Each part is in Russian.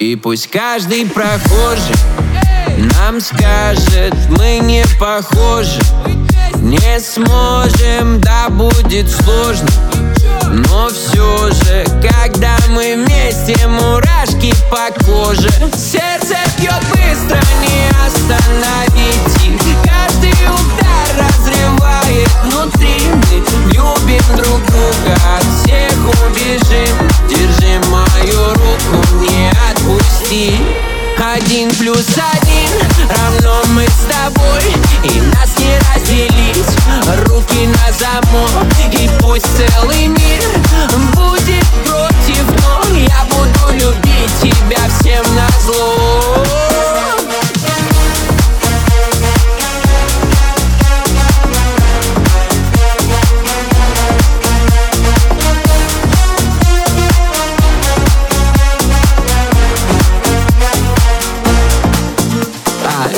И пусть каждый прохожий нам скажет, мы не похожи Не сможем, да будет сложно Но все же, когда мы вместе, мурашки по коже Сердце один плюс один. Равно мы с тобой И нас не разделить. Руки на замок И пусть целый мир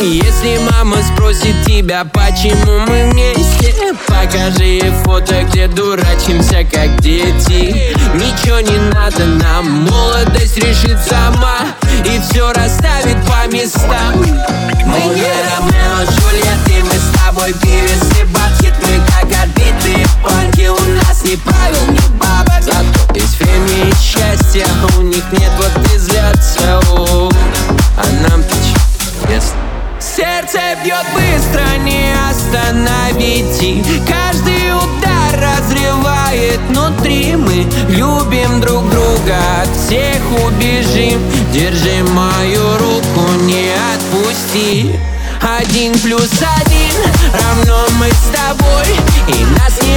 Если мама спросит тебя, почему мы вместе Покажи ей фото, где дурачимся, как дети. Ничего не надо нам, молодость решит сама И все расставит по местам. Мы не Ромео, Джульетты, мы с тобой певец и бабки Мы как отбитые панки, у нас ни правил, ни бьет быстро, не остановить И каждый удар разрывает внутри. Мы любим друг друга, от всех убежим. Держи мою руку, не отпусти. Один плюс один равно мы с тобой. И нас не